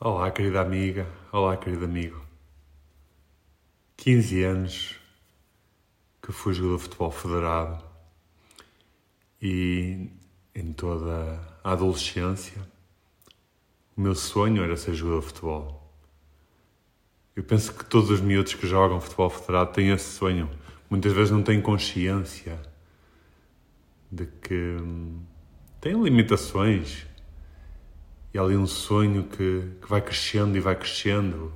Olá, querida amiga. Olá, querido amigo. 15 anos que fui jogador de futebol federado e em toda a adolescência o meu sonho era ser jogador de futebol. Eu penso que todos os miúdos que jogam futebol federado têm esse sonho. Muitas vezes não têm consciência de que hum, têm limitações e há ali um sonho que, que vai crescendo e vai crescendo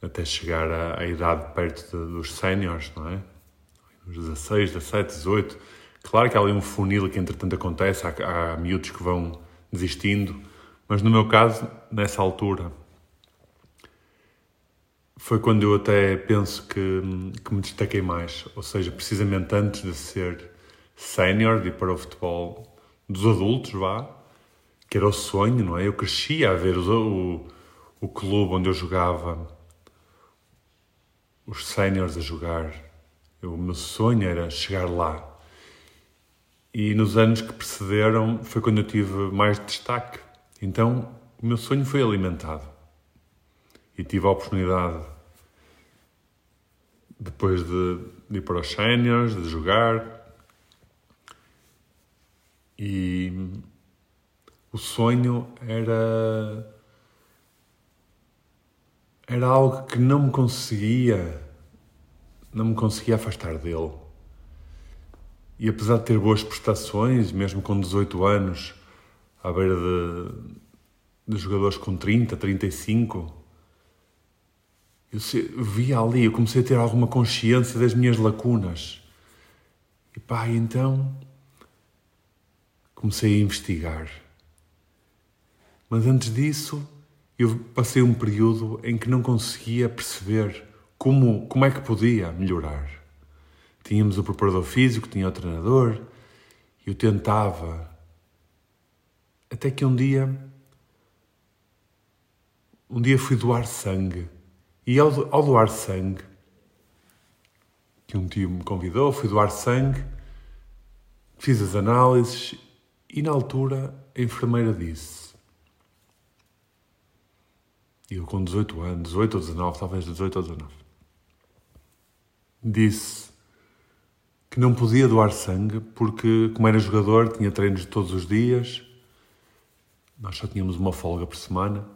até chegar à, à idade perto de, dos séniores, não é? Os 16, 17, 18. Claro que há ali um funil que entretanto acontece, há, há miúdos que vão desistindo, mas no meu caso, nessa altura, foi quando eu até penso que, que me destaquei mais, ou seja, precisamente antes de ser sénior, de ir para o futebol dos adultos, vá, que era o sonho, não é? Eu crescia a ver o, o, o clube onde eu jogava, os séniores a jogar. Eu, o meu sonho era chegar lá. E nos anos que precederam foi quando eu tive mais destaque. Então o meu sonho foi alimentado. E tive a oportunidade, depois de, de ir para os séniores, de jogar. E o sonho era. Era algo que não me conseguia. Não me conseguia afastar dele. E apesar de ter boas prestações, mesmo com 18 anos, à beira de, de jogadores com 30, 35, eu via ali, eu comecei a ter alguma consciência das minhas lacunas. E pá, então comecei a investigar. Mas antes disso, eu passei um período em que não conseguia perceber como, como é que podia melhorar. Tínhamos o preparador físico, tinha o treinador, eu tentava. Até que um dia, um dia fui doar sangue. E ao, ao doar sangue, que um tio me convidou, fui doar sangue, fiz as análises e na altura a enfermeira disse eu com 18 anos, 18 ou 19, talvez 18 ou 19, disse que não podia doar sangue porque, como era jogador, tinha treinos todos os dias, nós só tínhamos uma folga por semana,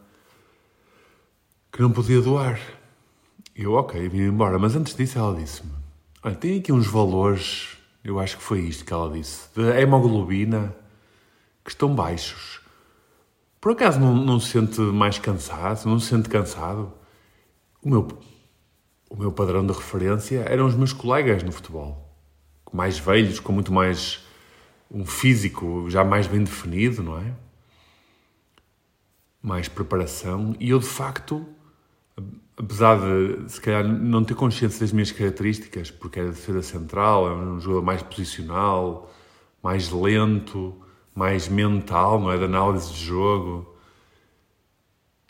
que não podia doar. Eu, ok, vim embora. Mas antes disso, ela disse-me: tem aqui uns valores, eu acho que foi isto que ela disse, de hemoglobina que estão baixos. Por acaso não, não se sente mais cansado? Não se sente cansado? O meu, o meu padrão de referência eram os meus colegas no futebol. Mais velhos, com muito mais um físico já mais bem definido, não é? Mais preparação. E eu, de facto, apesar de se calhar não ter consciência das minhas características, porque era defesa central, era um jogador mais posicional, mais lento, mais mental, não é? De análise de jogo.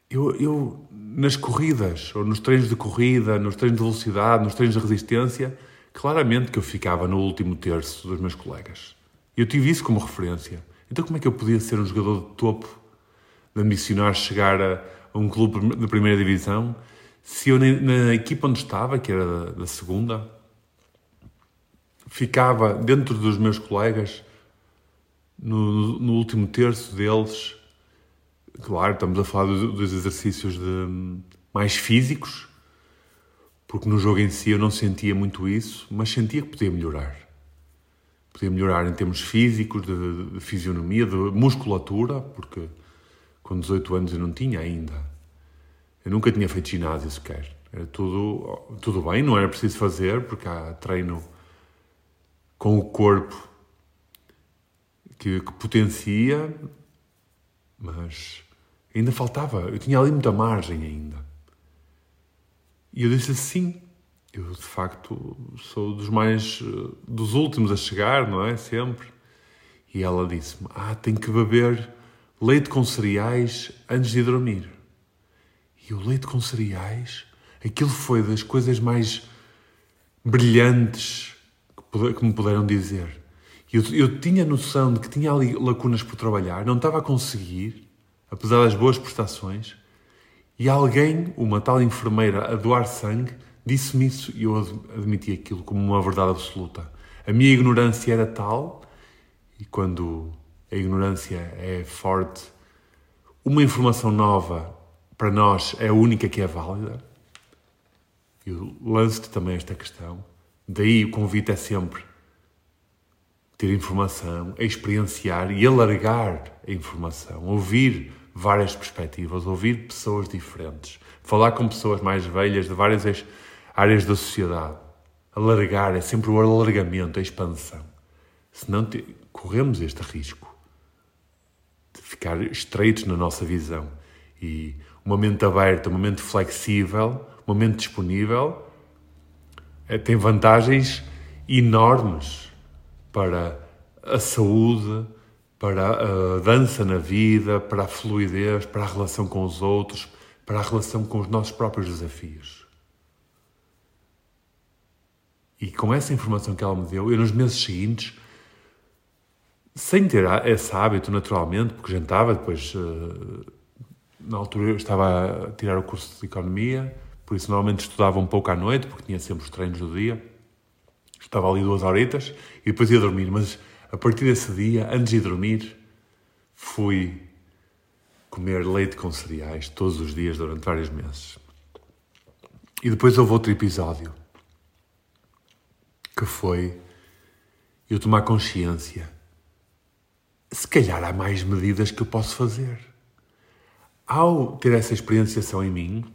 Eu, eu, nas corridas, ou nos treinos de corrida, nos treinos de velocidade, nos treinos de resistência, claramente que eu ficava no último terço dos meus colegas. Eu tive isso como referência. Então, como é que eu podia ser um jogador de topo, de ambicionar chegar a, a um clube de primeira divisão, se eu na, na equipa onde estava, que era da, da segunda, ficava dentro dos meus colegas no, no último terço deles, claro, estamos a falar dos, dos exercícios de, mais físicos, porque no jogo em si eu não sentia muito isso, mas sentia que podia melhorar. Podia melhorar em termos físicos, de, de fisionomia, de musculatura, porque com 18 anos eu não tinha ainda. Eu nunca tinha feito ginásio sequer. Era tudo, tudo bem, não era preciso fazer, porque há treino com o corpo que, que potencia, mas ainda faltava, eu tinha ali muita margem ainda. E eu disse assim, eu de facto sou dos mais, dos últimos a chegar, não é? Sempre. E ela disse-me, ah, tenho que beber leite com cereais antes de dormir. E o leite com cereais, aquilo foi das coisas mais brilhantes que me puderam dizer. Eu, eu tinha noção de que tinha ali lacunas por trabalhar, não estava a conseguir, apesar das boas prestações, E alguém, uma tal enfermeira a doar sangue, disse-me isso e eu admiti aquilo como uma verdade absoluta. A minha ignorância era tal, e quando a ignorância é forte, uma informação nova para nós é a única que é válida. Eu lanço-te também esta questão. Daí o convite é sempre ter informação, experienciar e alargar a informação, ouvir várias perspectivas, ouvir pessoas diferentes, falar com pessoas mais velhas de várias áreas da sociedade. Alargar é sempre o alargamento, a expansão. Senão te, corremos este risco de ficar estreitos na nossa visão. E uma mente aberta, uma mente flexível, uma mente disponível, é, tem vantagens enormes para a saúde, para a dança na vida, para a fluidez, para a relação com os outros, para a relação com os nossos próprios desafios. E com essa informação que ela me deu, eu nos meses seguintes, sem ter esse hábito naturalmente, porque jantava, depois, eh, na altura eu estava a tirar o curso de Economia, por isso normalmente estudava um pouco à noite, porque tinha sempre os treinos do dia. Estava ali duas horitas e depois ia dormir, mas a partir desse dia, antes de dormir, fui comer leite com cereais todos os dias durante vários meses. E depois houve outro episódio, que foi eu tomar consciência. Se calhar há mais medidas que eu posso fazer. Ao ter essa experienciação em mim,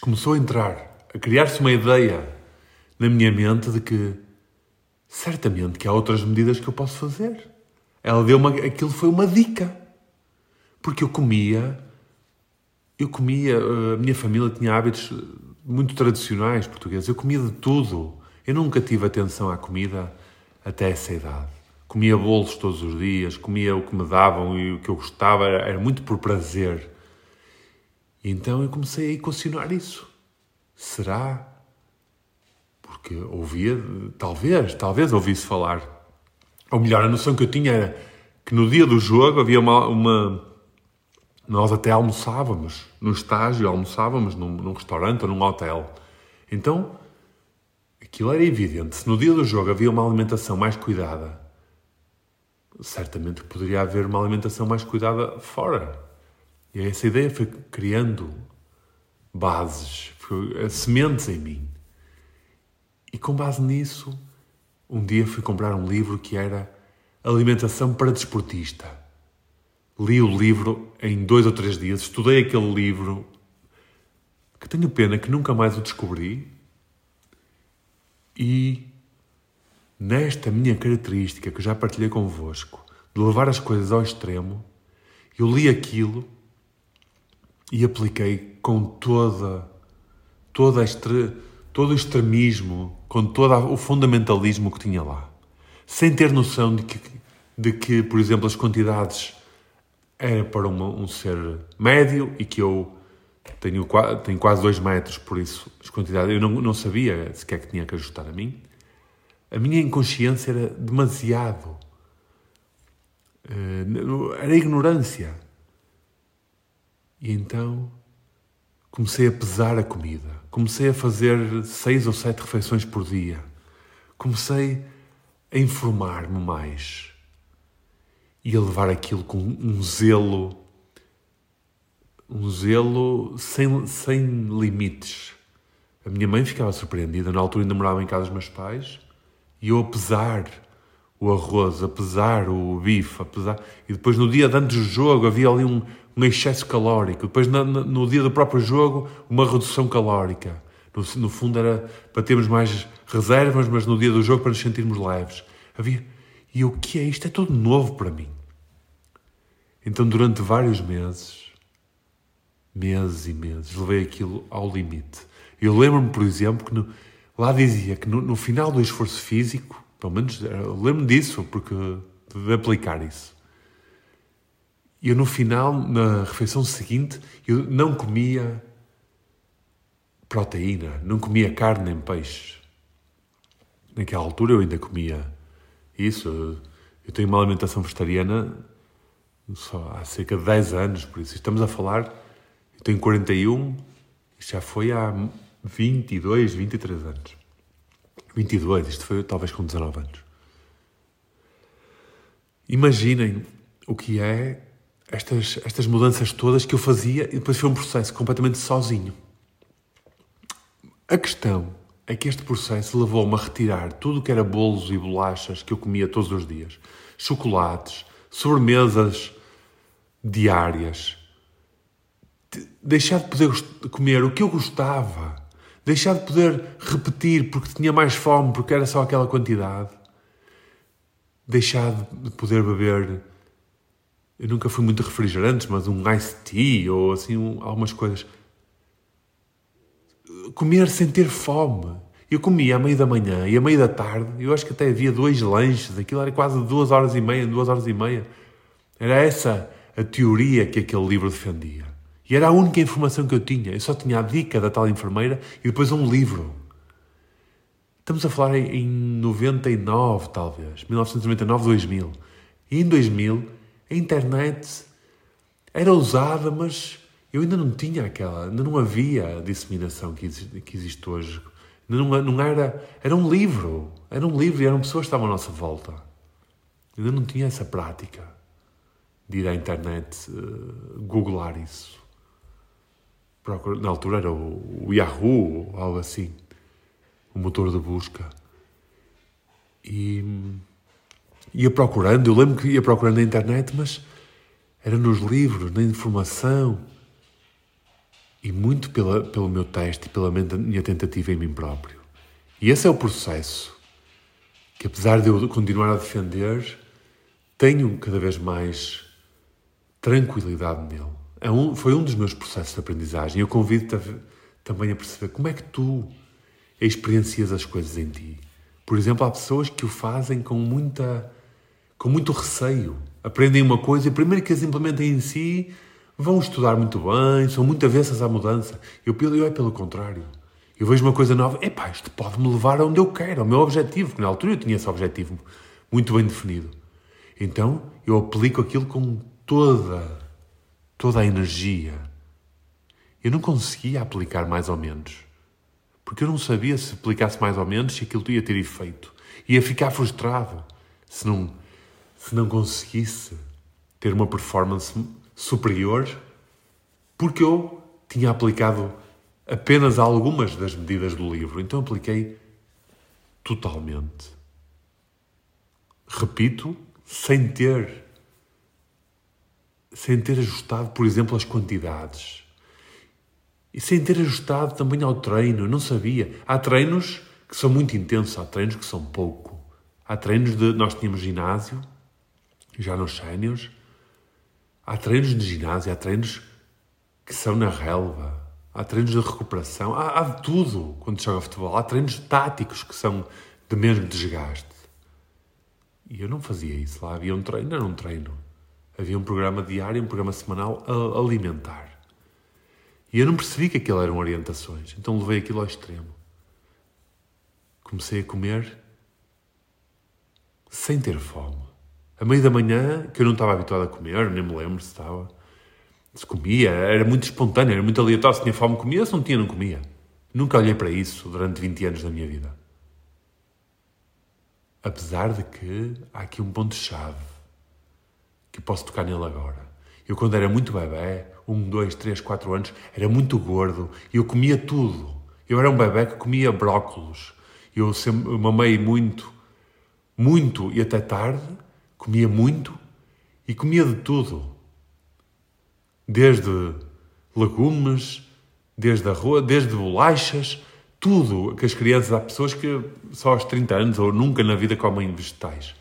começou a entrar, a criar-se uma ideia na minha mente de que certamente que há outras medidas que eu posso fazer. Ela deu uma, aquilo foi uma dica. Porque eu comia, eu comia, a minha família tinha hábitos muito tradicionais portugueses. Eu comia de tudo. Eu nunca tive atenção à comida até essa idade. Comia bolos todos os dias, comia o que me davam e o que eu gostava, era, era muito por prazer. E então eu comecei a equacionar isso. Será porque ouvia, talvez, talvez ouvisse falar. Ou melhor, a noção que eu tinha era que no dia do jogo havia uma. uma nós até almoçávamos no estágio, almoçávamos num, num restaurante ou num hotel. Então, aquilo era evidente. Se no dia do jogo havia uma alimentação mais cuidada, certamente poderia haver uma alimentação mais cuidada fora. E essa ideia foi criando bases, foi, sementes em mim. E com base nisso, um dia fui comprar um livro que era Alimentação para Desportista. Li o livro em dois ou três dias, estudei aquele livro, que tenho pena que nunca mais o descobri, e nesta minha característica que já partilhei convosco, de levar as coisas ao extremo, eu li aquilo e apliquei com toda, toda esta todo o extremismo, com todo o fundamentalismo que tinha lá, sem ter noção de que, de que por exemplo, as quantidades era para uma, um ser médio e que eu tenho, tenho quase dois metros, por isso as quantidades eu não, não sabia sequer que tinha que ajustar a mim. A minha inconsciência era demasiado. Eh, era ignorância. E então comecei a pesar a comida. Comecei a fazer seis ou sete refeições por dia. Comecei a informar-me mais e a levar aquilo com um zelo, um zelo sem, sem limites. A minha mãe ficava surpreendida. Na altura ainda morava em casa dos meus pais e eu, a pesar o arroz, a pesar o bife, a pesar... e depois no dia antes do jogo havia ali um, um excesso calórico. Depois, no, no, dia do próprio jogo, uma redução calórica. No, no, fundo, era para termos mais reservas, mas no dia do jogo, para nos sentirmos leves. Havia. E o que é isto? É tudo novo para mim. Então, durante vários meses, meses e meses, levei aquilo ao limite. Eu lembro-me, por exemplo, que no, lá dizia que no, no, final do esforço físico, pelo menos lembro-me disso, porque de aplicar isso eu no final, na refeição seguinte, eu não comia proteína, não comia carne nem peixe. Naquela altura eu ainda comia isso. Eu tenho uma alimentação vegetariana só há cerca de 10 anos, por isso estamos a falar tenho 41, isto já foi há 22, 23 anos. 22, isto foi talvez com 19 anos. Imaginem o que é estas, estas mudanças todas que eu fazia e depois foi um processo completamente sozinho. A questão é que este processo levou-me a retirar tudo o que era bolos e bolachas que eu comia todos os dias, chocolates, sobremesas diárias, deixar de poder comer o que eu gostava, deixar de poder repetir porque tinha mais fome, porque era só aquela quantidade, deixar de poder beber. Eu nunca fui muito refrigerantes, mas um iced tea ou assim, um, algumas coisas. Comer sem ter fome. Eu comia à meia da manhã e à meia da tarde, eu acho que até havia dois lanches, aquilo era quase duas horas e meia, duas horas e meia. Era essa a teoria que aquele livro defendia. E era a única informação que eu tinha. Eu só tinha a dica da tal enfermeira e depois um livro. Estamos a falar em 99, talvez. 1999, 2000. E em 2000, a internet era usada, mas eu ainda não tinha aquela, ainda não havia a disseminação que existe, que existe hoje. Não, não era, era um livro. Era um livro e eram pessoas que estavam à nossa volta. Eu ainda não tinha essa prática de ir à internet uh, googlar isso. Na altura era o, o Yahoo algo assim, o motor de busca. E ia procurando, eu lembro que ia procurando na internet, mas era nos livros, na informação e muito pela, pelo meu teste e pela minha tentativa em mim próprio. E esse é o processo que, apesar de eu continuar a defender, tenho cada vez mais tranquilidade nele. É um, foi um dos meus processos de aprendizagem. Eu convido-te também a perceber como é que tu experiencias as coisas em ti. Por exemplo, há pessoas que o fazem com muita com muito receio. Aprendem uma coisa e primeiro que as implementem em si, vão estudar muito bem, são muito avessas à mudança. Eu, eu é pelo contrário. Eu vejo uma coisa nova, epá, isto pode-me levar aonde eu quero, ao meu objetivo, porque na altura eu tinha esse objetivo muito bem definido. Então, eu aplico aquilo com toda, toda a energia. Eu não conseguia aplicar mais ou menos. Porque eu não sabia se aplicasse mais ou menos se aquilo ia ter efeito. Ia ficar frustrado se não, se não conseguisse ter uma performance superior porque eu tinha aplicado apenas algumas das medidas do livro. Então apliquei totalmente. Repito, sem ter sem ter ajustado, por exemplo, as quantidades. E sem ter ajustado também ao treino, não sabia. Há treinos que são muito intensos, há treinos que são pouco. Há treinos de. Nós tínhamos ginásio, já nos séniores. Há treinos de ginásio, há treinos que são na relva. Há treinos de recuperação, há, há de tudo quando se joga futebol. Há treinos táticos que são de mesmo desgaste. E eu não fazia isso lá. Havia um treino, era um treino. Havia um programa diário, um programa semanal alimentar. E eu não percebi que aquilo eram orientações, então levei aquilo ao extremo. Comecei a comer sem ter fome. A meio da manhã, que eu não estava habituado a comer, nem me lembro se estava. Se comia, era muito espontâneo, era muito aleatório. Se tinha fome, comia, se não tinha, não comia. Nunca olhei para isso durante 20 anos da minha vida. Apesar de que há aqui um ponto-chave que posso tocar nele agora. Eu, quando era muito bebê, um, dois, três, quatro anos, era muito gordo e eu comia tudo. Eu era um bebê que comia brócolos. Eu sempre mamei muito, muito e até tarde, comia muito e comia de tudo. Desde legumes, desde arroz, desde bolachas, tudo que as crianças, há pessoas que só aos 30 anos ou nunca na vida comem vegetais.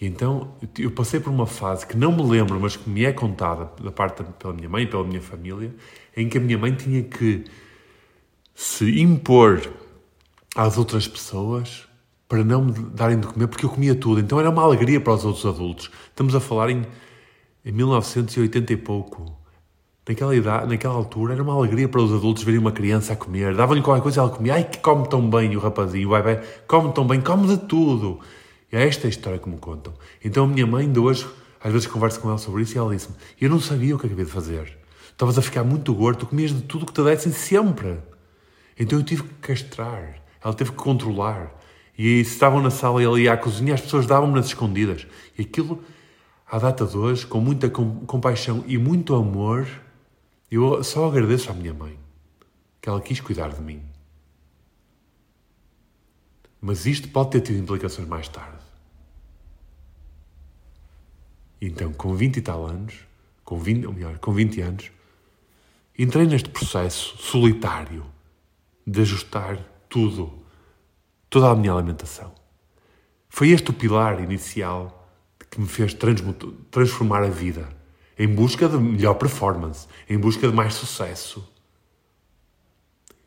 E então eu passei por uma fase que não me lembro, mas que me é contada da parte pela minha mãe e pela minha família, em que a minha mãe tinha que se impor às outras pessoas para não me darem de comer, porque eu comia tudo. Então era uma alegria para os outros adultos. Estamos a falar em, em 1980 e pouco. Naquela idade, naquela altura, era uma alegria para os adultos verem uma criança a comer. Davam-lhe qualquer coisa e ela comia. Ai, que come tão bem o rapazinho, vai bebê, come tão bem, come de tudo. É esta a história que me contam. Então a minha mãe, de hoje, às vezes converso com ela sobre isso e ela disse-me: Eu não sabia o que acabei de fazer. estavas a ficar muito gordo, tu comias de tudo que te dessem sempre. Então eu tive que castrar, ela teve que controlar. E estavam na sala e ia à cozinha, as pessoas davam-me nas escondidas. E aquilo, à data de hoje, com muita compaixão e muito amor, eu só agradeço à minha mãe que ela quis cuidar de mim. Mas isto pode ter tido implicações mais tarde. Então, com 20 e tal anos, com 20, ou melhor, com 20 anos, entrei neste processo solitário de ajustar tudo, toda a minha alimentação. Foi este o pilar inicial que me fez transformar a vida em busca de melhor performance, em busca de mais sucesso.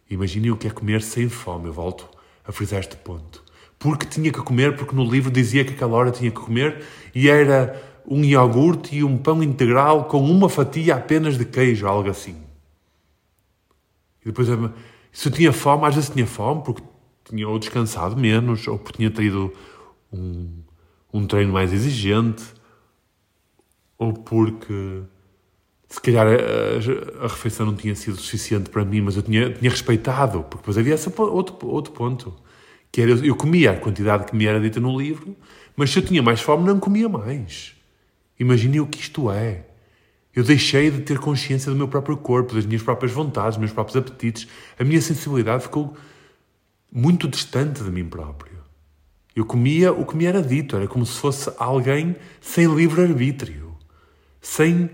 Imaginem o que é comer sem fome, eu volto a frisar este ponto. Porque tinha que comer, porque no livro dizia que aquela hora tinha que comer e era um iogurte e um pão integral com uma fatia apenas de queijo, algo assim. E depois, se eu tinha fome, às vezes tinha fome porque tinha ou descansado menos, ou porque tinha tido um, um treino mais exigente, ou porque se calhar a, a, refeição não tinha sido suficiente para mim, mas eu tinha, tinha respeitado, porque depois havia esse outro, outro ponto, que era, eu comia a quantidade que me era dita no livro, mas se eu tinha mais fome, não comia mais. Imaginem o que isto é. Eu deixei de ter consciência do meu próprio corpo, das minhas próprias vontades, dos meus próprios apetites. A minha sensibilidade ficou muito distante de mim próprio. Eu comia o que me era dito, era como se fosse alguém sem livre-arbítrio, sem,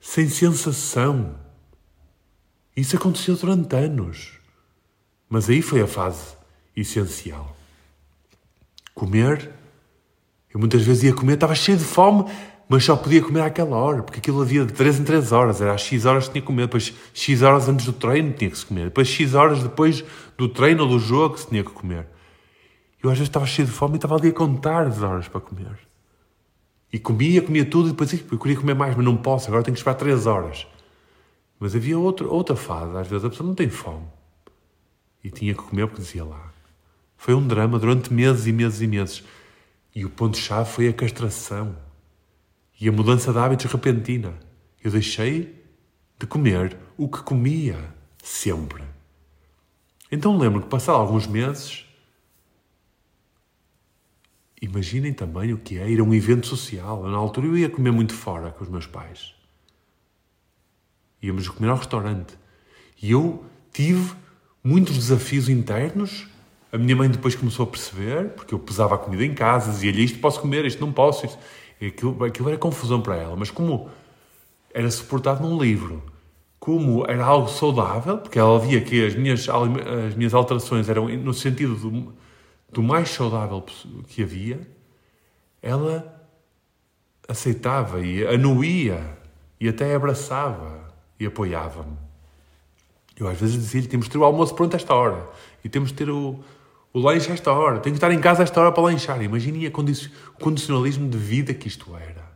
sem sensação. Isso aconteceu durante anos. Mas aí foi a fase essencial. Comer eu muitas vezes ia comer, estava cheio de fome, mas só podia comer àquela hora, porque aquilo havia de 3 em 3 horas, era às X horas que tinha que comer, depois X horas antes do treino tinha que se comer, depois X horas depois do treino ou do jogo se tinha que comer. Eu às vezes estava cheio de fome e estava ali a contar as horas para comer. E comia, comia tudo e depois eu queria comer mais, mas não posso, agora tenho que esperar 3 horas. Mas havia outro, outra fase, às vezes a pessoa não tem fome. E tinha que comer porque dizia lá. Foi um drama durante meses e meses e meses. E o ponto-chave foi a castração e a mudança de hábitos repentina. Eu deixei de comer o que comia sempre. Então lembro que, passados alguns meses, imaginem também o que é ir a um evento social. Na altura eu ia comer muito fora com os meus pais. Íamos comer ao restaurante. E eu tive muitos desafios internos a minha mãe depois começou a perceber, porque eu pesava a comida em casa, dizia-lhe isto posso comer, isto não posso. Isto... Aquilo, aquilo era confusão para ela, mas como era suportado num livro, como era algo saudável, porque ela via que as minhas, as minhas alterações eram no sentido do, do mais saudável que havia, ela aceitava e anuía e até abraçava e apoiava-me. Eu às vezes dizia-lhe, temos de ter o almoço pronto a esta hora e temos de ter o, o lanche a esta hora. Tenho que estar em casa a esta hora para lanchar. Imaginem o condicionalismo de vida que isto era.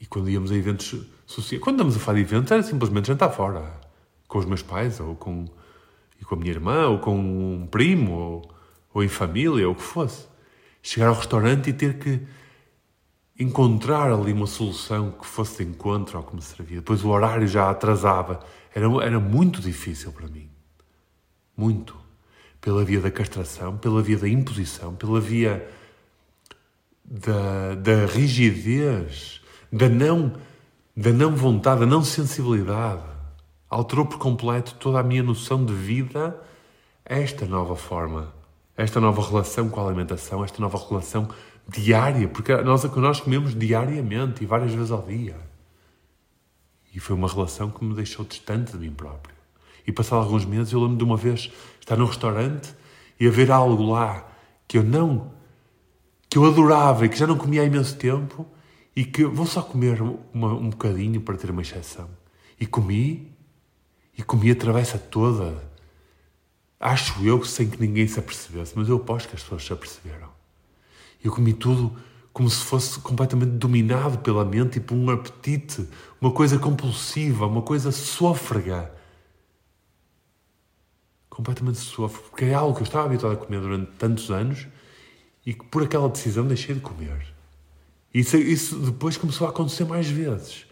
E quando íamos a eventos sociais, quando estamos a de eventos, era simplesmente jantar fora. Com os meus pais, ou com, e com a minha irmã, ou com um primo, ou, ou em família, ou o que fosse. Chegar ao restaurante e ter que encontrar ali uma solução que fosse de encontro ao que me servia. Depois o horário já atrasava. Era, era muito difícil para mim. Muito. Pela via da castração, pela via da imposição, pela via da, da rigidez, da não, da não vontade, da não sensibilidade. Alterou por completo toda a minha noção de vida esta nova forma, esta nova relação com a alimentação, esta nova relação diária, porque nós, nós comemos diariamente e várias vezes ao dia. E foi uma relação que me deixou distante de mim próprio. E passado alguns meses eu lembro de uma vez estar num restaurante e haver algo lá que eu não, que eu adorava e que já não comia há imenso tempo e que vou só comer uma, um bocadinho para ter uma exceção. E comi, e comi a travessa toda. Acho eu sem que ninguém se apercebesse, mas eu aposto que as pessoas se aperceberam. Eu comi tudo como se fosse completamente dominado pela mente e por um apetite, uma coisa compulsiva, uma coisa sófrega completamente sofro, porque é algo que eu estava habituado a comer durante tantos anos e que por aquela decisão deixei de comer. Isso, isso depois começou a acontecer mais vezes.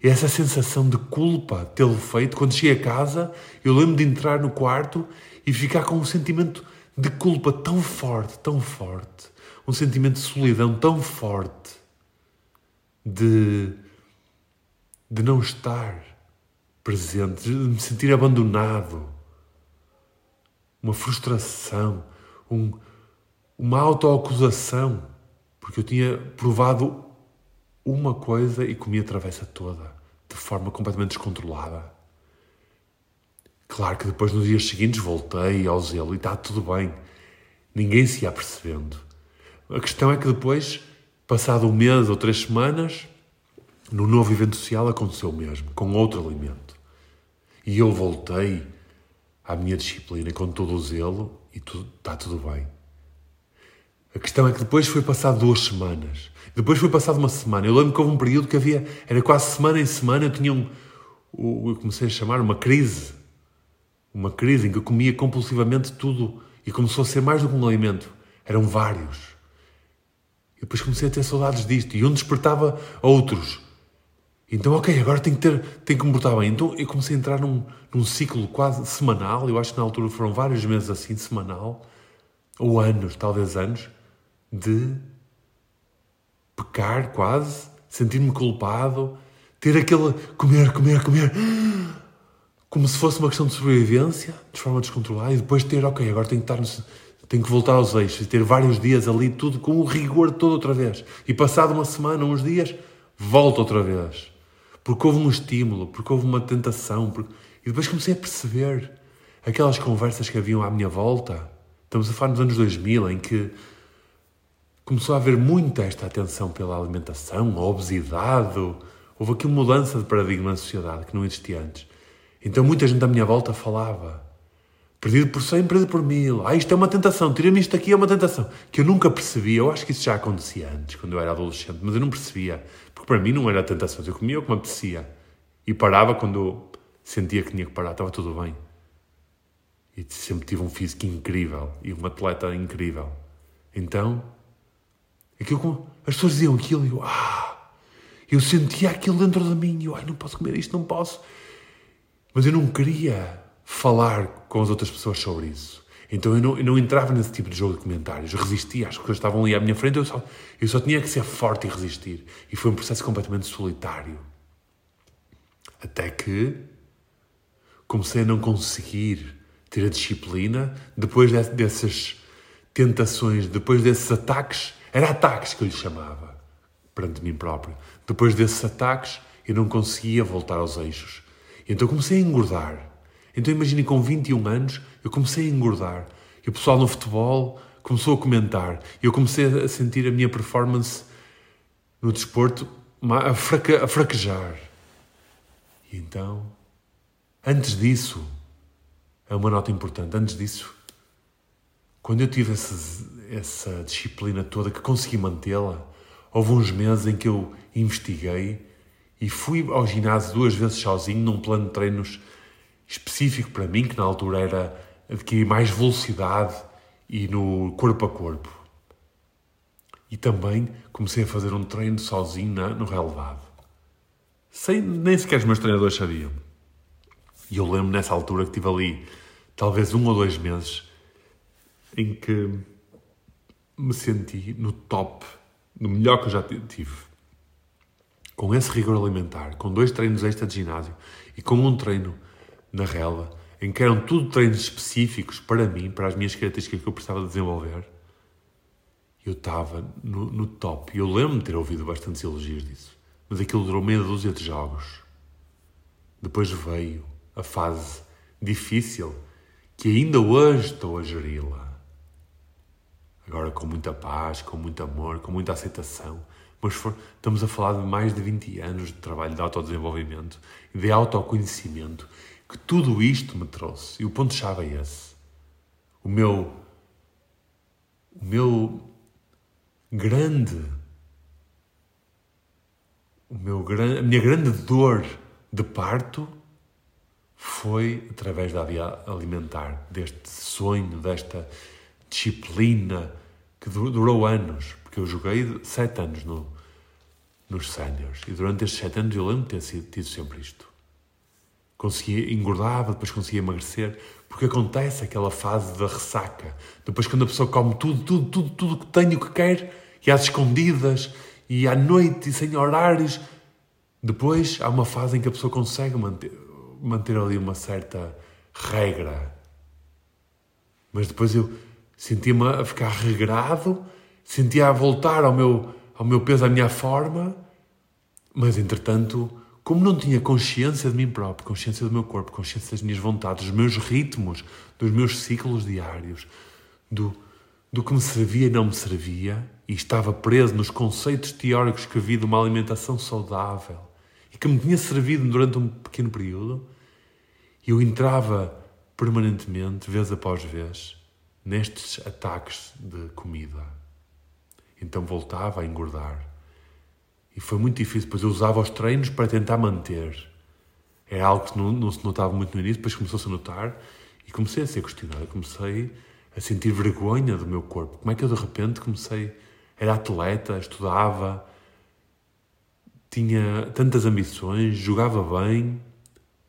E essa sensação de culpa tê-lo feito, quando cheguei a casa, eu lembro de entrar no quarto e ficar com um sentimento de culpa tão forte, tão forte. Um sentimento de solidão tão forte. De, de não estar presente, de me sentir abandonado. Uma frustração, um, uma autoacusação, porque eu tinha provado uma coisa e comi a travessa toda, de forma completamente descontrolada. Claro que depois, nos dias seguintes, voltei ao zelo e está tudo bem. Ninguém se ia percebendo. A questão é que depois, passado um mês ou três semanas, no novo evento social aconteceu o mesmo, com outro alimento. E eu voltei à minha disciplina com todo o zelo e tudo, está tudo bem. A questão é que depois foi passado duas semanas. Depois foi passado uma semana. Eu lembro que houve um período que havia, era quase semana em semana, eu tinha um, eu comecei a chamar uma crise. Uma crise em que eu comia compulsivamente tudo e começou a ser mais do que um alimento. Eram vários. E depois comecei a ter saudades disto e um despertava outros. Então, ok, agora tenho que, ter, tenho que me portar bem. Então eu comecei a entrar num, num ciclo quase semanal. Eu acho que na altura foram vários meses assim, semanal, ou anos, talvez anos, de pecar quase, sentir-me culpado, ter aquele comer, comer, comer, como se fosse uma questão de sobrevivência, de forma descontrolada, e depois ter, ok, agora tenho que, estar no, tenho que voltar aos eixos e ter vários dias ali, tudo com o rigor todo outra vez. E passado uma semana, uns dias, volto outra vez. Porque houve um estímulo, porque houve uma tentação. Porque... E depois comecei a perceber aquelas conversas que haviam à minha volta. Estamos a falar nos anos 2000, em que começou a haver muita esta atenção pela alimentação, a obesidade. Houve aqui uma mudança de paradigma na sociedade que não existia antes. Então muita gente à minha volta falava. Perdido por cem, perdido por mil. Ah, isto é uma tentação. Tira-me isto aqui, é uma tentação. Que eu nunca percebia. Eu acho que isso já acontecia antes, quando eu era adolescente, mas eu não percebia. Para mim não era tentação. Eu comia o que me apetecia. E parava quando sentia que tinha que parar. Estava tudo bem. E sempre tive um físico incrível. E um atleta incrível. Então, Aquilo, as pessoas diziam aquilo e eu, ah, eu sentia aquilo dentro de mim. E eu, ai, não posso comer isto, não posso. Mas eu não queria falar com as outras pessoas sobre isso. Então eu não, eu não entrava nesse tipo de jogo de comentários. Eu resistia, as coisas estavam ali à minha frente, eu só, eu só tinha que ser forte e resistir. E foi um processo completamente solitário. Até que comecei a não conseguir ter a disciplina depois dessas tentações, depois desses ataques era ataques que eu lhe chamava, perante mim próprio. Depois desses ataques, eu não conseguia voltar aos eixos. Então comecei a engordar. Então imagine com 21 anos, eu comecei a engordar. E o pessoal no futebol começou a comentar. Eu comecei a sentir a minha performance no desporto a, fraca, a fraquejar. E então, antes disso, é uma nota importante, antes disso, quando eu tive essa, essa disciplina toda, que consegui mantê-la, houve uns meses em que eu investiguei e fui ao ginásio duas vezes sozinho, num plano de treinos específico para mim, que na altura era adquirir mais velocidade e no corpo a corpo. E também comecei a fazer um treino sozinho na, no relevado. Sem, nem sequer os meus treinadores sabiam. E eu lembro nessa altura que tive ali talvez um ou dois meses em que me senti no top, no melhor que eu já tive. Com esse rigor alimentar, com dois treinos extra de ginásio e com um treino na rela, em que eram tudo treinos específicos para mim, para as minhas características que eu precisava desenvolver, eu estava no, no top. Eu lembro-me de ter ouvido bastantes elogios disso. Mas aquilo durou meia dúzia de jogos. Depois veio a fase difícil que ainda hoje estou a geri-la agora com muita paz, com muito amor, com muita aceitação. Mas for, estamos a falar de mais de 20 anos de trabalho de autodesenvolvimento de autoconhecimento que tudo isto me trouxe. E o ponto-chave é esse. O meu. O meu grande. O meu, a minha grande dor de parto foi através da via alimentar, deste sonho, desta disciplina que durou anos, porque eu joguei sete anos no, nos séniores e durante estes sete anos eu lembro de ter sido, tido sempre isto. Conseguia, engordava, depois conseguia emagrecer, porque acontece aquela fase da ressaca. Depois, quando a pessoa come tudo, tudo, tudo, tudo que tem, o que quer, e às escondidas, e à noite, e sem horários. Depois, há uma fase em que a pessoa consegue manter, manter ali uma certa regra. Mas depois eu sentia-me a ficar regrado, sentia a voltar ao meu, ao meu peso, à minha forma, mas entretanto, como não tinha consciência de mim próprio, consciência do meu corpo, consciência das minhas vontades, dos meus ritmos, dos meus ciclos diários, do, do que me servia e não me servia, e estava preso nos conceitos teóricos que havia de uma alimentação saudável e que me tinha servido durante um pequeno período, eu entrava permanentemente, vez após vez, nestes ataques de comida. Então voltava a engordar. E foi muito difícil, pois eu usava os treinos para tentar manter. É algo que não, não se notava muito no início, depois começou-se a notar e comecei a ser questionado. Comecei a sentir vergonha do meu corpo. Como é que eu de repente comecei. Era atleta, estudava, tinha tantas ambições, jogava bem,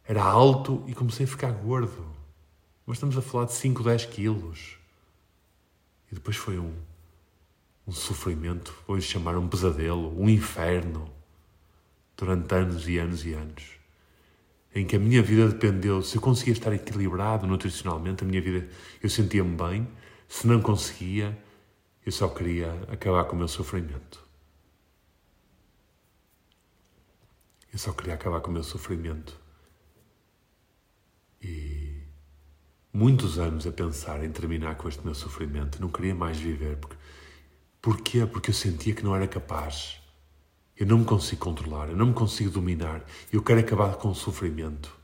era alto e comecei a ficar gordo. Mas estamos a falar de 5, 10 quilos. E depois foi um, um sofrimento, vou chamar um pesadelo, um inferno, durante anos e anos e anos. Em que a minha vida dependeu, se eu conseguia estar equilibrado nutricionalmente, a minha vida, eu sentia-me bem, se não conseguia, eu só queria acabar com o meu sofrimento. Eu só queria acabar com o meu sofrimento. E muitos anos a pensar em terminar com este meu sofrimento. Não queria mais viver. Porque, porquê? Porque eu sentia que não era capaz. Eu não me consigo controlar, eu não me consigo dominar. Eu quero acabar com o sofrimento.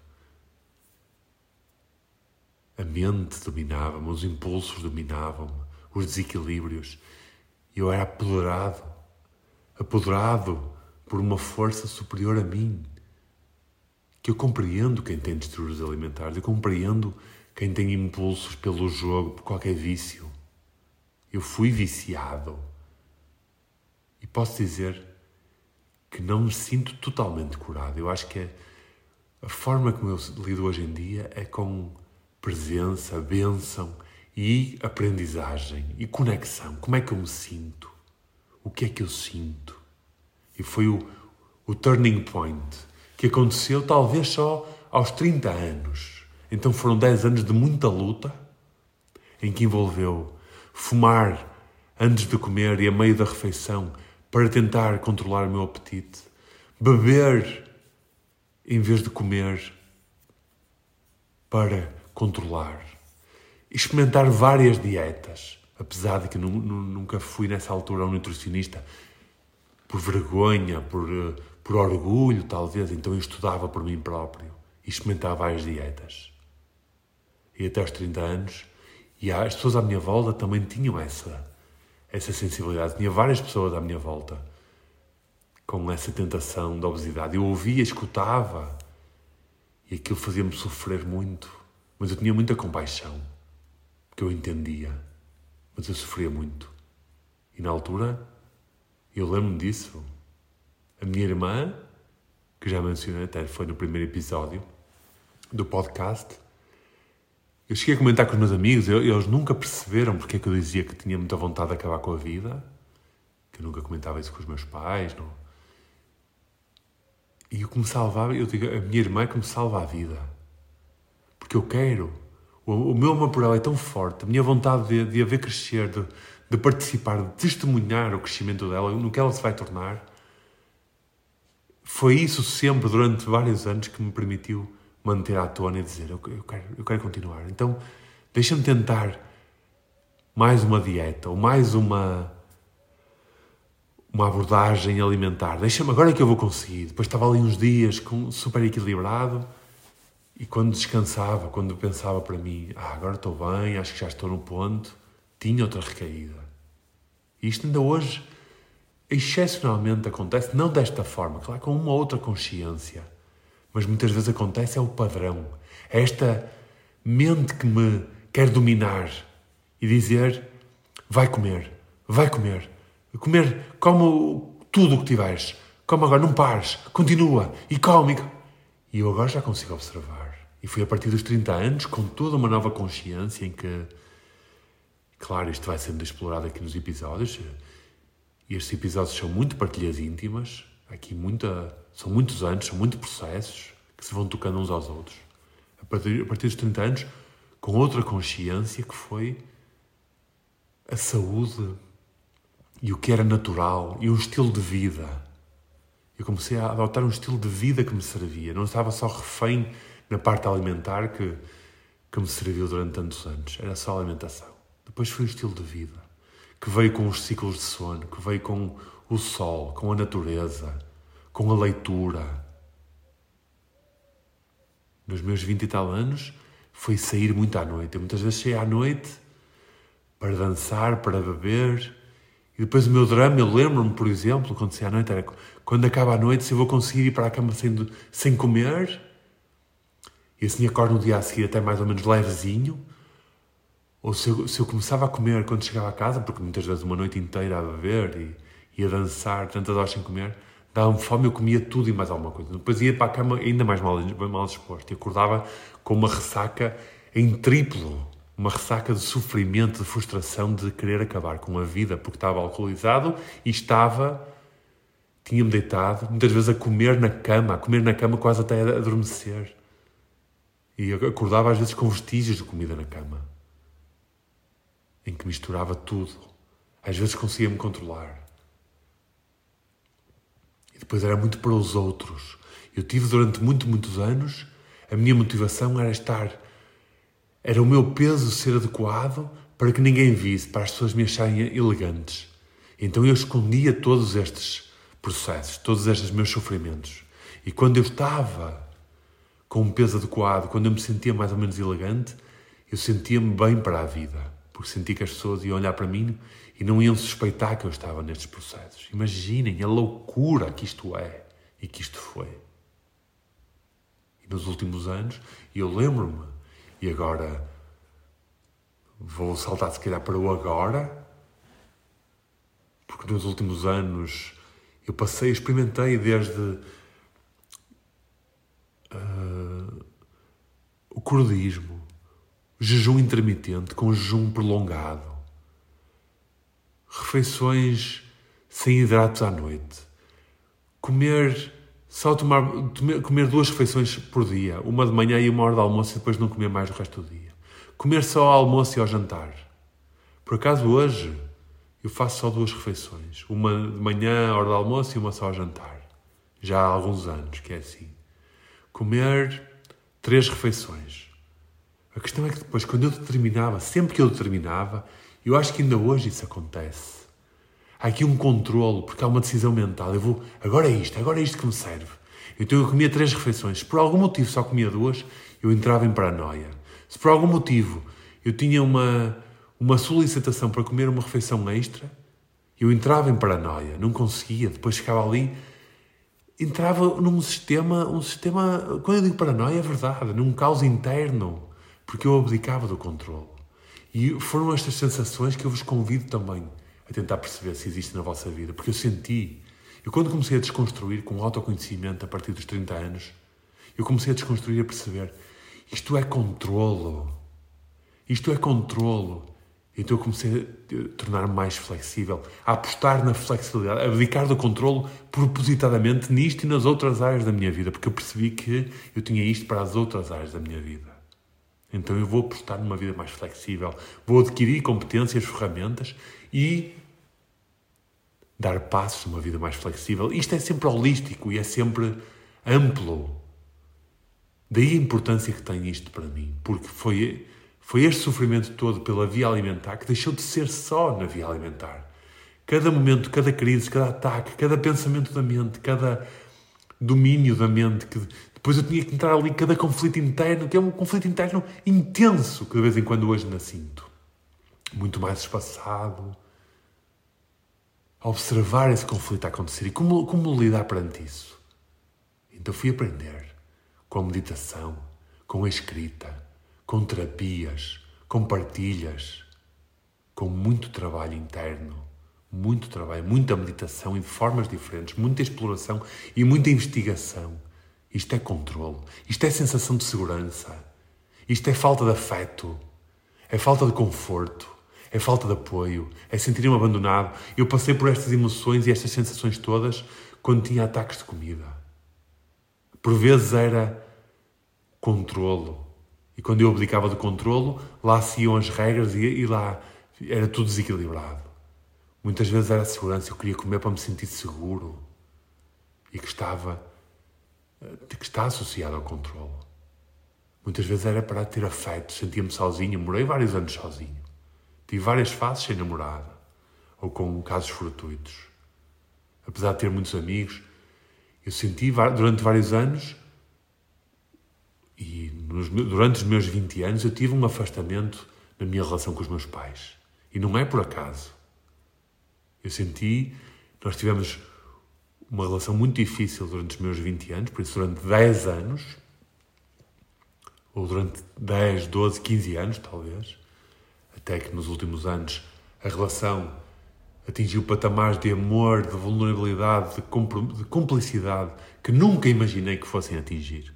A mente dominava-me, os impulsos dominavam-me, os desequilíbrios. Eu era apoderado, apoderado por uma força superior a mim. Que eu compreendo quem tem distúrbios alimentares, eu compreendo quem tem impulsos pelo jogo, por qualquer vício. Eu fui viciado. E posso dizer que não me sinto totalmente curado. Eu acho que é a forma como eu lido hoje em dia é com presença, bênção e aprendizagem e conexão. Como é que eu me sinto? O que é que eu sinto? E foi o, o turning point que aconteceu talvez só aos 30 anos. Então foram 10 anos de muita luta, em que envolveu fumar antes de comer e a meio da refeição para tentar controlar o meu apetite, beber em vez de comer para controlar, experimentar várias dietas, apesar de que nunca fui nessa altura um nutricionista por vergonha, por, por orgulho, talvez. Então eu estudava por mim próprio e experimentava várias dietas. E até aos 30 anos, e as pessoas à minha volta também tinham essa, essa sensibilidade. Tinha várias pessoas à minha volta com essa tentação da obesidade. Eu ouvia, escutava e aquilo fazia-me sofrer muito. Mas eu tinha muita compaixão, porque eu entendia, mas eu sofria muito. E na altura eu lembro-me disso. A minha irmã, que já mencionei até, foi no primeiro episódio do podcast. Eu cheguei a comentar com os meus amigos, eles nunca perceberam porque é que eu dizia que tinha muita vontade de acabar com a vida, que eu nunca comentava isso com os meus pais. Não. E o que me salvava, eu digo, a minha irmã é que me salva a vida. Porque eu quero. O, o meu amor por ela é tão forte, a minha vontade de, de a ver crescer, de, de participar, de testemunhar o crescimento dela, no que ela se vai tornar, foi isso sempre, durante vários anos, que me permitiu manter à tona e dizer: Eu, eu, quero, eu quero continuar. Então, deixa-me tentar mais uma dieta ou mais uma. Uma abordagem alimentar. Deixa-me, agora é que eu vou conseguir. Depois estava ali uns dias com, super equilibrado e quando descansava, quando pensava para mim, ah, agora estou bem, acho que já estou no ponto, tinha outra recaída. E isto ainda hoje, excepcionalmente acontece, não desta forma, claro, com uma outra consciência, mas muitas vezes acontece, é o padrão. É esta mente que me quer dominar e dizer: vai comer, vai comer, Comer, como tudo o que tiveres. Come agora, não pares. Continua. E come. E eu agora já consigo observar. E foi a partir dos 30 anos, com toda uma nova consciência em que, claro, isto vai sendo explorado aqui nos episódios. E estes episódios são muito partilhas íntimas. Aqui muita, são muitos anos, são muitos processos que se vão tocando uns aos outros. A partir, a partir dos 30 anos, com outra consciência que foi a saúde e o que era natural e um estilo de vida. Eu comecei a adotar um estilo de vida que me servia. Não estava só refém na parte alimentar que, que me serviu durante tantos anos. Era só alimentação. Depois foi o estilo de vida que veio com os ciclos de sono, que veio com o sol, com a natureza, com a leitura. Nos meus vinte e tal anos, foi sair muito à noite. Eu muitas vezes saía à noite para dançar, para beber. E depois o meu drama, eu lembro-me, por exemplo, quando saía à noite, era quando acaba a noite, se eu vou conseguir ir para a cama sem, sem comer, e assim acordo no dia a seguir até mais ou menos levezinho, ou se eu, se eu começava a comer quando chegava a casa, porque muitas vezes uma noite inteira a beber e, e a dançar, tantas horas sem comer, dava-me fome, eu comia tudo e mais alguma coisa. Depois ia para a cama ainda mais mal, mal disposto e acordava com uma ressaca em triplo. Uma ressaca de sofrimento, de frustração, de querer acabar com a vida, porque estava alcoolizado e estava, tinha-me deitado, muitas vezes a comer na cama, a comer na cama quase até adormecer. E acordava às vezes com vestígios de comida na cama, em que misturava tudo. Às vezes conseguia-me controlar. Depois era muito para os outros. Eu tive durante muito, muitos anos, a minha motivação era estar, era o meu peso ser adequado para que ninguém visse, para as pessoas me acharem elegantes. Então eu escondia todos estes processos, todos estes meus sofrimentos. E quando eu estava com um peso adequado, quando eu me sentia mais ou menos elegante, eu sentia-me bem para a vida, porque sentia que as pessoas iam olhar para mim e não iam suspeitar que eu estava nestes processos. Imaginem a loucura que isto é e que isto foi. E nos últimos anos, eu lembro-me, e agora vou saltar se calhar para o agora, porque nos últimos anos eu passei, experimentei desde uh, o cordismo, o jejum intermitente com o jejum prolongado, refeições sem hidratos à noite, comer só tomar, comer duas refeições por dia, uma de manhã e uma hora de almoço e depois não comer mais o resto do dia. Comer só ao almoço e ao jantar. Por acaso hoje eu faço só duas refeições, uma de manhã, hora de almoço e uma só ao jantar. Já há alguns anos que é assim. Comer três refeições. A questão é que depois, quando eu determinava, sempre que eu determinava, eu acho que ainda hoje isso acontece. Há aqui um controlo, porque há uma decisão mental. Eu vou, agora é isto, agora é isto que me serve. Então eu comia três refeições. Se por algum motivo só comia duas, eu entrava em paranoia. Se por algum motivo eu tinha uma, uma solicitação para comer uma refeição extra, eu entrava em paranoia, não conseguia. Depois chegava ali, entrava num sistema, um sistema, quando eu digo paranoia é verdade, num caos interno, porque eu abdicava do controle. E foram estas sensações que eu vos convido também a tentar perceber se existe na vossa vida, porque eu senti. Eu, quando comecei a desconstruir com autoconhecimento a partir dos 30 anos, eu comecei a desconstruir a perceber isto é controlo. Isto é controlo. Então eu comecei a tornar-me mais flexível, a apostar na flexibilidade, a abdicar do controlo propositadamente nisto e nas outras áreas da minha vida, porque eu percebi que eu tinha isto para as outras áreas da minha vida. Então eu vou apostar numa vida mais flexível, vou adquirir competências, ferramentas e dar passos numa vida mais flexível. Isto é sempre holístico e é sempre amplo. Daí a importância que tem isto para mim, porque foi, foi este sofrimento todo pela via alimentar que deixou de ser só na via alimentar. Cada momento, cada crise, cada ataque, cada pensamento da mente, cada domínio da mente que depois eu tinha que entrar ali cada conflito interno, que é um conflito interno intenso, que de vez em quando hoje ainda sinto. Muito mais espaçado. Observar esse conflito a acontecer e como, como lidar perante isso. Então fui aprender com a meditação, com a escrita, com terapias, com partilhas, com muito trabalho interno, muito trabalho, muita meditação e de formas diferentes, muita exploração e muita investigação. Isto é controle, isto é sensação de segurança, isto é falta de afeto, é falta de conforto, é falta de apoio, é sentir-me abandonado. Eu passei por estas emoções e estas sensações todas quando tinha ataques de comida. Por vezes era controlo. E quando eu abdicava do controlo, lá se iam as regras e, e lá era tudo desequilibrado. Muitas vezes era segurança, eu queria comer para me sentir seguro e que estava eh, que está associado ao controle. Muitas vezes era para ter afeto, sentia-me sozinho, morei vários anos sozinho. Tive várias fases sem namorada ou com casos fortuitos. Apesar de ter muitos amigos, eu senti durante vários anos e nos, durante os meus 20 anos eu tive um afastamento na minha relação com os meus pais. E não é por acaso. Eu senti, nós tivemos uma relação muito difícil durante os meus 20 anos, por isso durante 10 anos, ou durante 10, 12, 15 anos talvez, até que nos últimos anos a relação atingiu patamares de amor, de vulnerabilidade, de, cumplicidade que nunca imaginei que fossem atingir.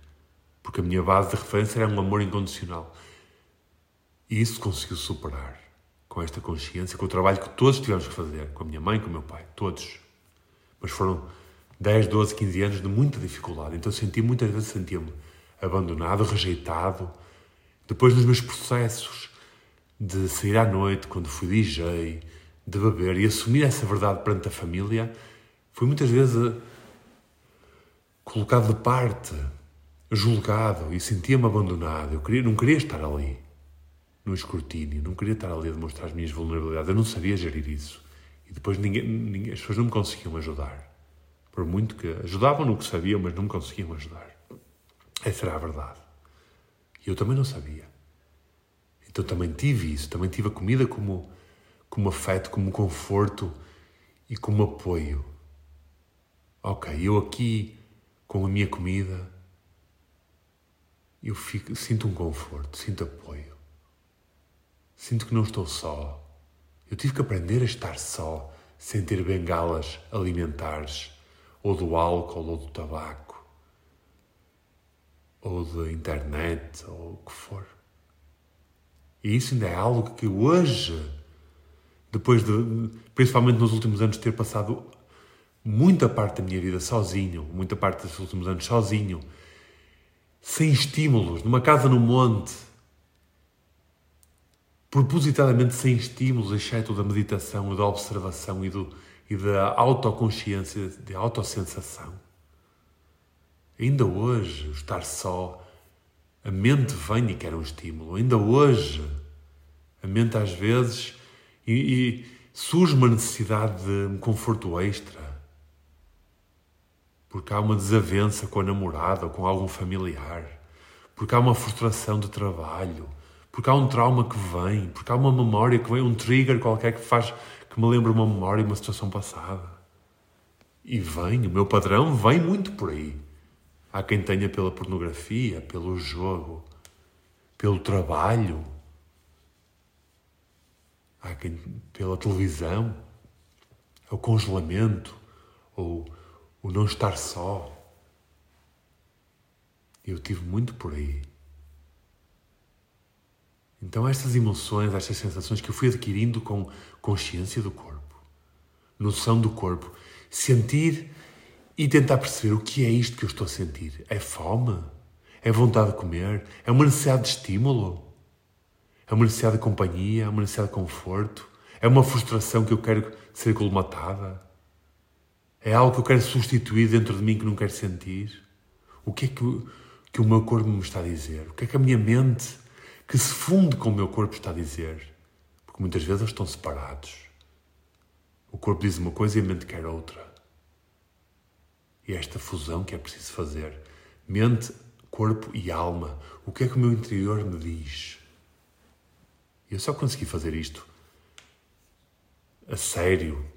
Porque a minha base de referência era um amor incondicional. E isso conseguiu superar com esta consciência, com o trabalho que todos tivemos que fazer, com a minha mãe, com o meu pai, todos. Mas foram 10, 12, 15 anos de muita dificuldade. Então senti muitas vezes sentia-me abandonado, rejeitado. Depois nos meus processos de sair à noite, quando fui DJ, de beber e assumir essa verdade perante a família, fui muitas vezes colocado de parte, julgado e sentia-me abandonado. Eu queria, não queria estar ali, no escrutínio, não queria estar ali a demonstrar as minhas vulnerabilidades. Eu não sabia gerir isso. E depois ninguém, ninguém, as pessoas não me conseguiam ajudar. Por muito que ajudavam no que sabiam, mas não me conseguiam ajudar. Essa era a verdade. E eu também não sabia. Então também tive isso, também tive a comida como como afeto, como conforto e como apoio. Ok, eu aqui com a minha comida, eu fico, sinto um conforto, sinto apoio. Sinto que não estou só. Eu tive que aprender a estar só, sem ter bengalas alimentares, ou do álcool, ou do tabaco, ou da internet, ou o que for. E isso ainda é algo que hoje depois de, principalmente nos últimos anos, ter passado muita parte da minha vida sozinho, muita parte dos últimos anos sozinho, sem estímulos, numa casa no monte, propositadamente sem estímulos, exceto da meditação e da observação e, do, e da autoconsciência, da autossensação. Ainda hoje, estar só, a mente vem e quer um estímulo. Ainda hoje, a mente às vezes e, e surge uma necessidade de um conforto extra. Porque há uma desavença com a namorada ou com algum familiar. Porque há uma frustração de trabalho. Porque há um trauma que vem. Porque há uma memória que vem, um trigger qualquer que faz que me lembre uma memória, uma situação passada. E vem, o meu padrão vem muito por aí. Há quem tenha pela pornografia, pelo jogo, pelo trabalho, há quem pela televisão, o congelamento, ou o não estar só. Eu tive muito por aí. Então, estas emoções, estas sensações que eu fui adquirindo com consciência do corpo, noção do corpo, sentir e tentar perceber o que é isto que eu estou a sentir. É fome? É vontade de comer? É uma necessidade de estímulo? É uma necessidade de companhia, é uma necessidade de conforto, é uma frustração que eu quero ser colmatada, é algo que eu quero substituir dentro de mim que não quero sentir. O que é que, que o meu corpo me está a dizer? O que é que a minha mente, que se funde com o meu corpo, está a dizer? Porque muitas vezes estão separados. O corpo diz uma coisa e a mente quer outra. E é esta fusão que é preciso fazer. Mente, corpo e alma. O que é que o meu interior me diz? Eu só consegui fazer isto a sério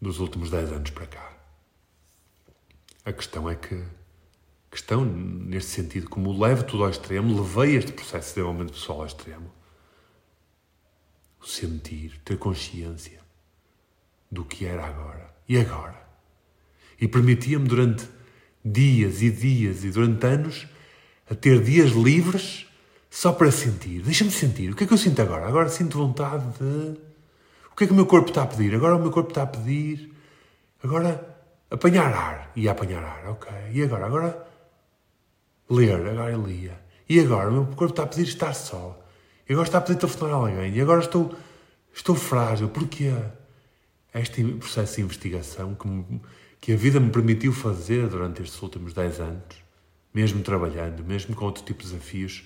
nos últimos 10 anos para cá. A questão é que, questão neste sentido, como levo tudo ao extremo, levei este processo de desenvolvimento pessoal ao extremo. O sentir, ter consciência. do que era agora. E agora? E permitia-me durante dias e dias e durante anos a ter dias livres só para sentir. Deixa-me sentir. O que é que eu sinto agora? Agora sinto vontade de. O que é que o meu corpo está a pedir? Agora o meu corpo está a pedir. Agora apanhar ar. E apanhar ar, ok. E agora? Agora ler. Agora lia. E agora o meu corpo está a pedir estar só. E agora está a pedir telefonar a alguém. E agora estou, estou frágil. Porquê? Este processo de investigação que, me, que a vida me permitiu fazer durante estes últimos 10 anos, mesmo trabalhando, mesmo com outro tipo de desafios,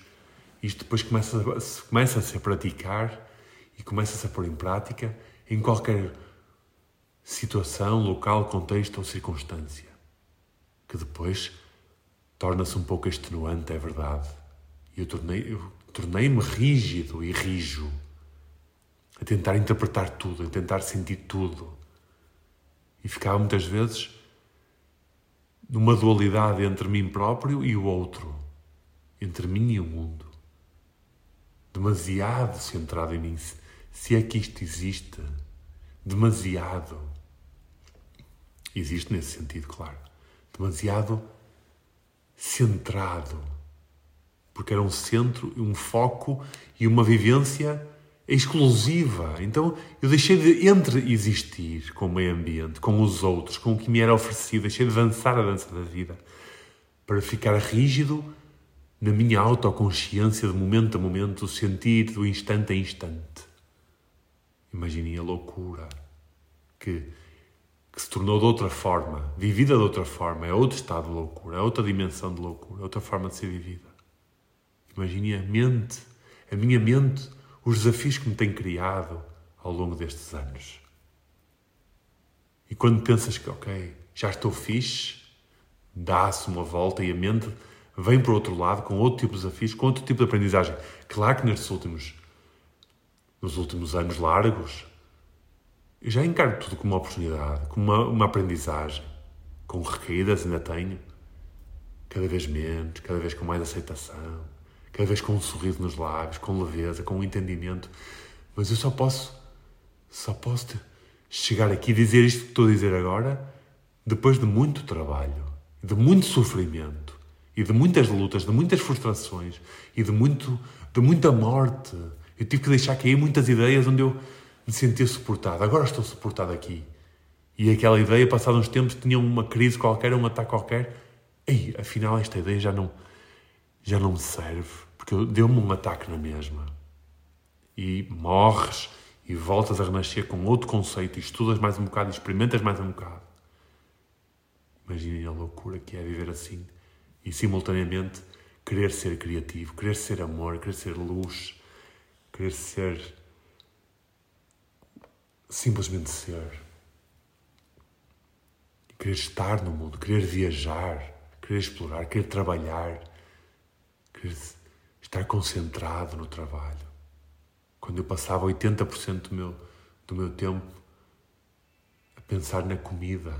isto depois começa, começa-se a praticar e começa-se a pôr em prática em qualquer situação, local, contexto ou circunstância. Que depois torna-se um pouco extenuante, é verdade. E eu tornei-me eu tornei rígido e rijo a tentar interpretar tudo, a tentar sentir tudo. E ficava muitas vezes numa dualidade entre mim próprio e o outro, entre mim e o mundo demasiado centrado em mim, se é que isto existe, demasiado. Existe nesse sentido, claro. Demasiado centrado. Porque era um centro, um foco e uma vivência exclusiva. Então eu deixei de entre existir com o meio ambiente, com os outros, com o que me era oferecido, deixei de dançar a dança da vida para ficar rígido na minha autoconsciência de momento a momento, sentir do instante a instante. Imaginem a loucura que, que se tornou de outra forma, vivida de outra forma, é outro estado de loucura, é outra dimensão de loucura, é outra forma de ser vivida. Imaginem a mente, a minha mente, os desafios que me tem criado ao longo destes anos. E quando pensas que, ok, já estou fixe, dá-se uma volta e a mente vem para o outro lado com outro tipo de desafios, com outro tipo de aprendizagem. Claro que nestes últimos, nos últimos anos largos, eu já encaro tudo como uma oportunidade, como uma, uma aprendizagem. Com recaídas ainda tenho, cada vez menos, cada vez com mais aceitação, cada vez com um sorriso nos lábios, com leveza, com um entendimento. Mas eu só posso, só posso chegar aqui e dizer isto que estou a dizer agora, depois de muito trabalho, de muito sofrimento, e de muitas lutas, de muitas frustrações e de, muito, de muita morte. Eu tive que deixar cair muitas ideias onde eu me sentia suportado. Agora estou suportado aqui. E aquela ideia, passados uns tempos, tinha uma crise qualquer, um ataque qualquer. Ei, afinal esta ideia já não, já não me serve, porque deu-me um ataque na mesma. E morres e voltas a renascer com outro conceito e estudas mais um bocado e experimentas mais um bocado. Imaginem a loucura que é viver assim e simultaneamente querer ser criativo, querer ser amor, querer ser luz, querer ser simplesmente ser. Querer estar no mundo, querer viajar, querer explorar, querer trabalhar, querer estar concentrado no trabalho. Quando eu passava 80% do meu, do meu tempo a pensar na comida,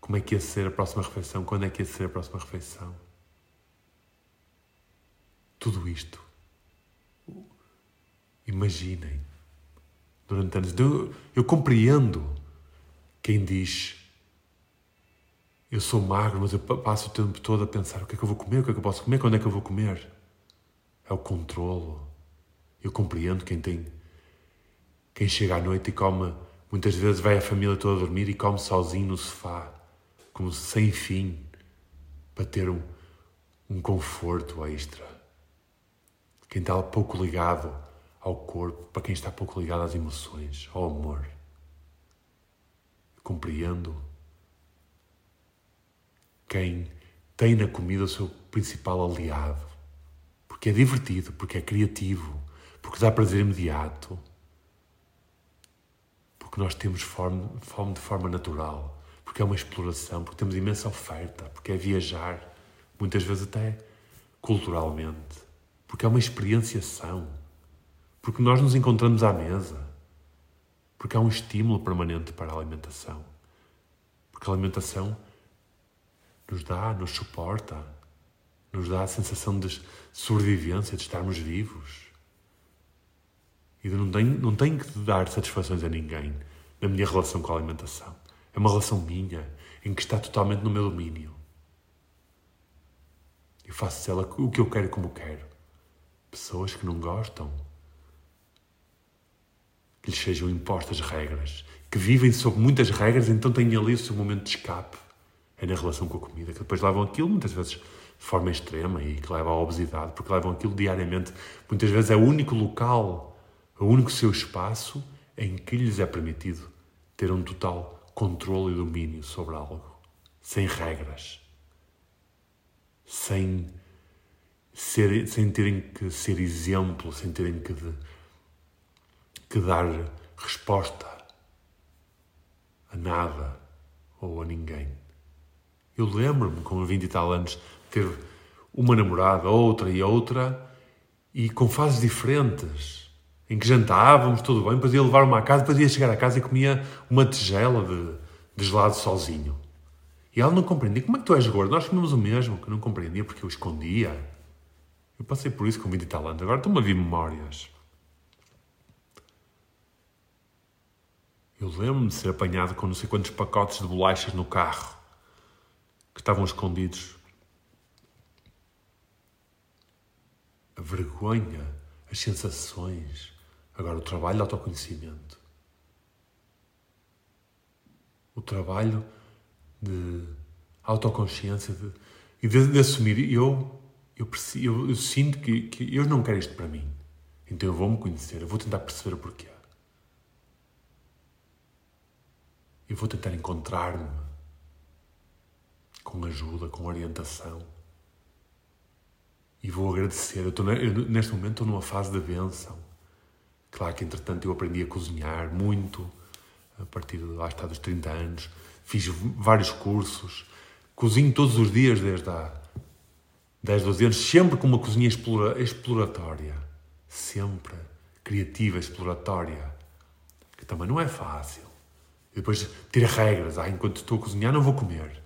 como é que ia ser a próxima refeição? Quando é que ia ser a próxima refeição? Tudo isto. Imaginem. Durante anos. Eu, eu compreendo quem diz eu sou magro, mas eu passo o tempo todo a pensar o que é que eu vou comer, o que é que eu posso comer, quando é que eu vou comer. É o controlo. Eu compreendo quem tem. Quem chega à noite e come, muitas vezes vai a família toda dormir e come sozinho no sofá como sem fim, para ter um, um conforto extra. Quem está pouco ligado ao corpo, para quem está pouco ligado às emoções, ao amor. Compreendo quem tem na comida o seu principal aliado, porque é divertido, porque é criativo, porque dá prazer imediato, porque nós temos fome, de forma natural porque é uma exploração, porque temos imensa oferta, porque é viajar, muitas vezes até culturalmente, porque é uma experienciação, porque nós nos encontramos à mesa, porque há um estímulo permanente para a alimentação, porque a alimentação nos dá, nos suporta, nos dá a sensação de sobrevivência, de estarmos vivos. E de não tem, não tem que dar satisfações a ninguém na minha relação com a alimentação. É uma relação minha, em que está totalmente no meu domínio. E faço dela o que eu quero como quero. Pessoas que não gostam, que lhes sejam impostas regras, que vivem sob muitas regras, então têm ali o seu momento de escape. É na relação com a comida, que depois levam aquilo muitas vezes de forma extrema e que leva à obesidade, porque levam aquilo diariamente. Muitas vezes é o único local, o único seu espaço em que lhes é permitido ter um total controle e domínio sobre algo, sem regras, sem, ser, sem terem que ser exemplo, sem terem que, de, que dar resposta a nada ou a ninguém. Eu lembro-me, com 20 e tal anos, ter uma namorada, outra e outra, e com fases diferentes, em que jantávamos, tudo bem, depois ia levar-me à casa, depois ia chegar à casa e comia uma tigela de, de gelado sozinho. E ela não compreendia. Como é que tu és gordo? Nós comemos o mesmo, que não compreendia porque eu escondia. Eu passei por isso com 20 e tal anos. Agora estou-me a vir memórias. Eu lembro-me de ser apanhado com não sei quantos pacotes de bolachas no carro que estavam escondidos. A vergonha, as sensações, agora o trabalho de autoconhecimento. O trabalho de autoconsciência de, e de, de, assumir eu eu, eu, eu sinto que, que eu não quero isto para mim. Então eu vou me conhecer, eu vou tentar perceber o porquê. Eu vou tentar encontrar-me com ajuda, com orientação. E vou agradecer. Eu eu, neste momento estou numa fase de bênção. Claro que, entretanto, eu aprendi a cozinhar muito, a partir de lá está dos 30 anos. Fiz vários cursos. Cozinho todos os dias desde há 10, 12 anos, sempre com uma cozinha explora, exploratória. Sempre criativa, exploratória. Que também não é fácil. E depois ter regras. Ah, enquanto estou a cozinhar não vou comer.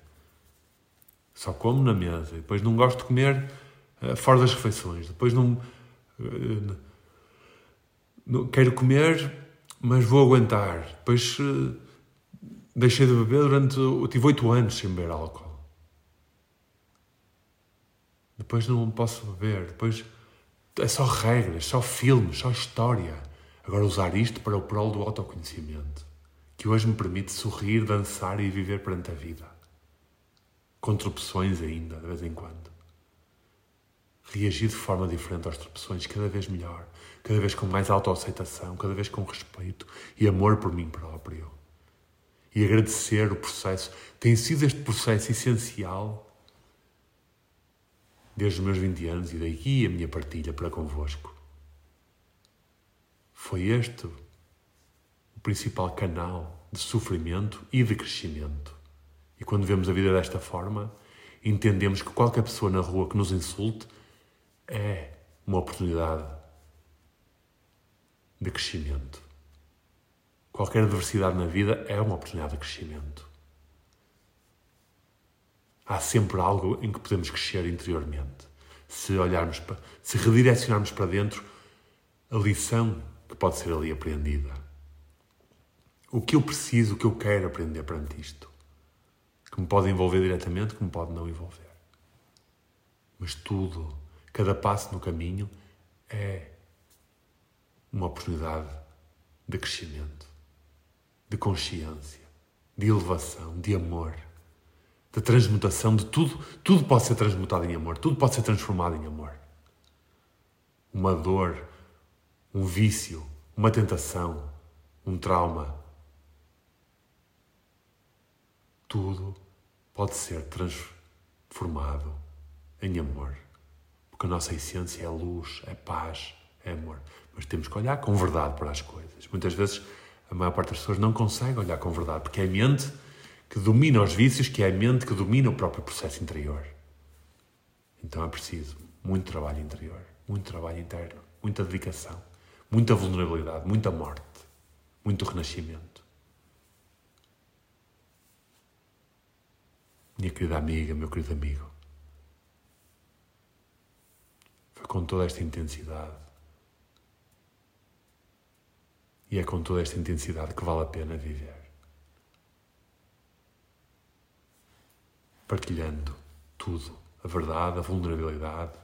Só como na mesa. E depois não gosto de comer fora das refeições. Depois não, uh, não, Quero comer, mas vou aguentar. Depois uh, deixei de beber durante... Tive oito anos sem beber álcool. Depois não posso beber. Depois é só regras, só filmes, só história. Agora usar isto para o prol do autoconhecimento que hoje me permite sorrir, dançar e viver perante a vida. Com ainda, de vez em quando. Reagir de forma diferente às tropeções, cada vez melhor, cada vez com mais autoaceitação, cada vez com respeito e amor por mim próprio. E agradecer o processo. Tem sido este processo essencial desde os meus 20 anos e daí a minha partilha para convosco. Foi este o principal canal de sofrimento e de crescimento. E quando vemos a vida desta forma, entendemos que qualquer pessoa na rua que nos insulte é uma oportunidade de crescimento. Qualquer adversidade na vida é uma oportunidade de crescimento. Há sempre algo em que podemos crescer interiormente. Se olharmos para, se redirecionarmos para dentro a lição que pode ser ali apreendida o que eu preciso, o que eu quero aprender perante isto. Que me pode envolver diretamente, que me pode não envolver. Mas tudo, cada passo no caminho é uma oportunidade de crescimento, de consciência, de elevação, de amor, de transmutação, de tudo. Tudo pode ser transmutado em amor, tudo pode ser transformado em amor. Uma dor, um vício, uma tentação, um trauma, tudo pode ser transformado em amor. Porque a nossa essência é luz, é paz, é amor. Mas temos que olhar com verdade para as coisas. Muitas vezes a maior parte das pessoas não consegue olhar com verdade, porque é a mente que domina os vícios, que é a mente que domina o próprio processo interior. Então é preciso muito trabalho interior, muito trabalho interno, muita dedicação, muita vulnerabilidade, muita morte, muito renascimento. Minha querida amiga, meu querido amigo. Foi com toda esta intensidade E é com toda esta intensidade que vale a pena viver. Partilhando tudo: a verdade, a vulnerabilidade,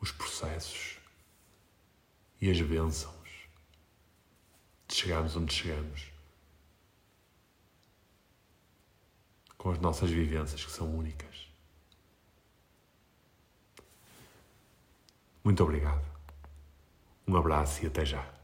os processos e as bênçãos de chegarmos onde chegamos. Com as nossas vivências que são únicas. Muito obrigado. Um abraço e até já.